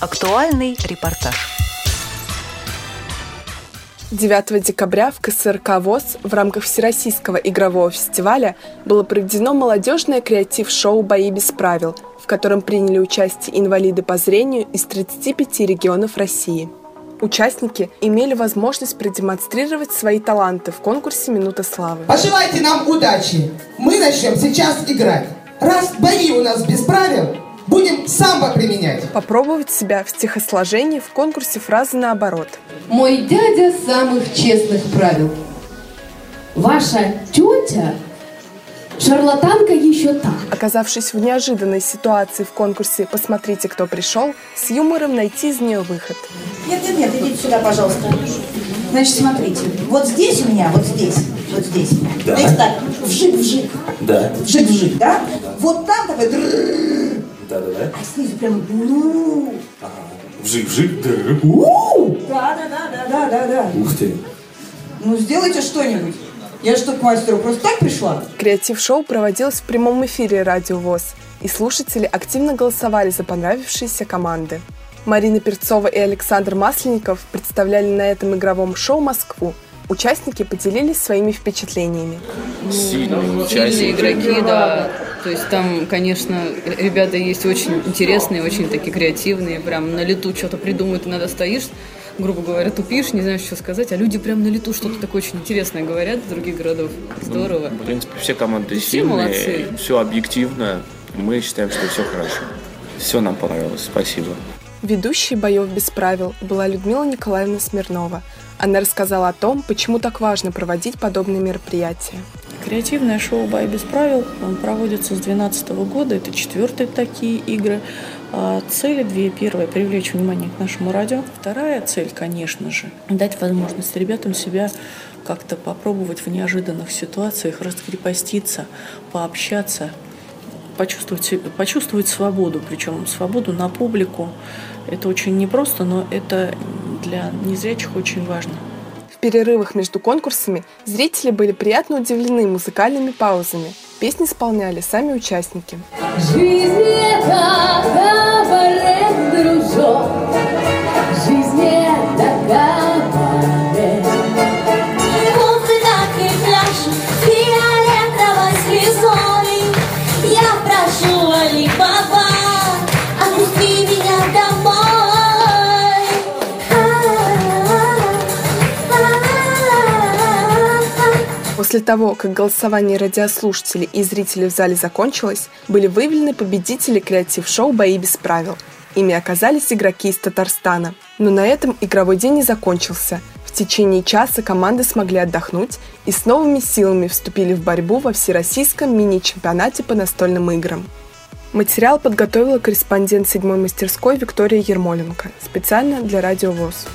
Актуальный репортаж. 9 декабря в КСРК ВОЗ в рамках Всероссийского игрового фестиваля было проведено молодежное креатив-шоу «Бои без правил», в котором приняли участие инвалиды по зрению из 35 регионов России. Участники имели возможность продемонстрировать свои таланты в конкурсе «Минута славы». Пожелайте нам удачи. Мы начнем сейчас играть. Раз бои у нас без правил, будем самбо применять. Попробовать себя в стихосложении в конкурсе фразы наоборот. Мой дядя самых честных правил. Ваша тетя шарлатанка еще та. Оказавшись в неожиданной ситуации в конкурсе «Посмотрите, кто пришел», с юмором найти из нее выход. Нет, нет, нет, идите сюда, пожалуйста. Значит, смотрите. Вот здесь у меня, вот здесь, вот здесь. Да. Знаете так, вжик-вжик. Да. Вжик-вжик, да? Вот там такой Да, да, да. а снизу прям ну. Вжик-вжик. дры. Да, да, да, да, да, да, да. Ух ты. Ну сделайте что-нибудь. Я что к мастеру просто так пришла? Креатив-шоу проводилось в прямом эфире «Радио ВОЗ», и слушатели активно голосовали за понравившиеся команды. Марина Перцова и Александр Масленников представляли на этом игровом шоу Москву. Участники поделились своими впечатлениями. Сильные Сильные участники. игроки, да. То есть там, конечно, ребята есть очень интересные, очень такие креативные, прям на лету что-то придумают, и надо стоишь, грубо говоря, тупишь, не знаешь, что сказать, а люди прям на лету что-то такое очень интересное говорят из других городов. Здорово. В принципе, все команды Все сильные, молодцы. все объективно. Мы считаем, что все хорошо. Все нам понравилось. Спасибо. Ведущей боев без правил была Людмила Николаевна Смирнова. Она рассказала о том, почему так важно проводить подобные мероприятия. Креативное шоу «Бай без правил» он проводится с 2012 года. Это четвертые такие игры. А Цели две. Первая – привлечь внимание к нашему радио. Вторая цель, конечно же, дать возможность ребятам себя как-то попробовать в неожиданных ситуациях раскрепоститься, пообщаться, почувствовать, почувствовать свободу, причем свободу на публику. Это очень непросто, но это для незрячих очень важно. В перерывах между конкурсами зрители были приятно удивлены музыкальными паузами. Песни исполняли сами участники. Жизнь это кабарет, дружок. Жизнь это кабарет. Я прошу, Али-Баба, отпусти меня домой. После того, как голосование радиослушателей и зрителей в зале закончилось, были выявлены победители креатив-шоу «Бои без правил». Ими оказались игроки из Татарстана. Но на этом игровой день не закончился. В течение часа команды смогли отдохнуть и с новыми силами вступили в борьбу во всероссийском мини-чемпионате по настольным играм. Материал подготовила корреспондент седьмой мастерской Виктория Ермоленко специально для Радио ВОЗ.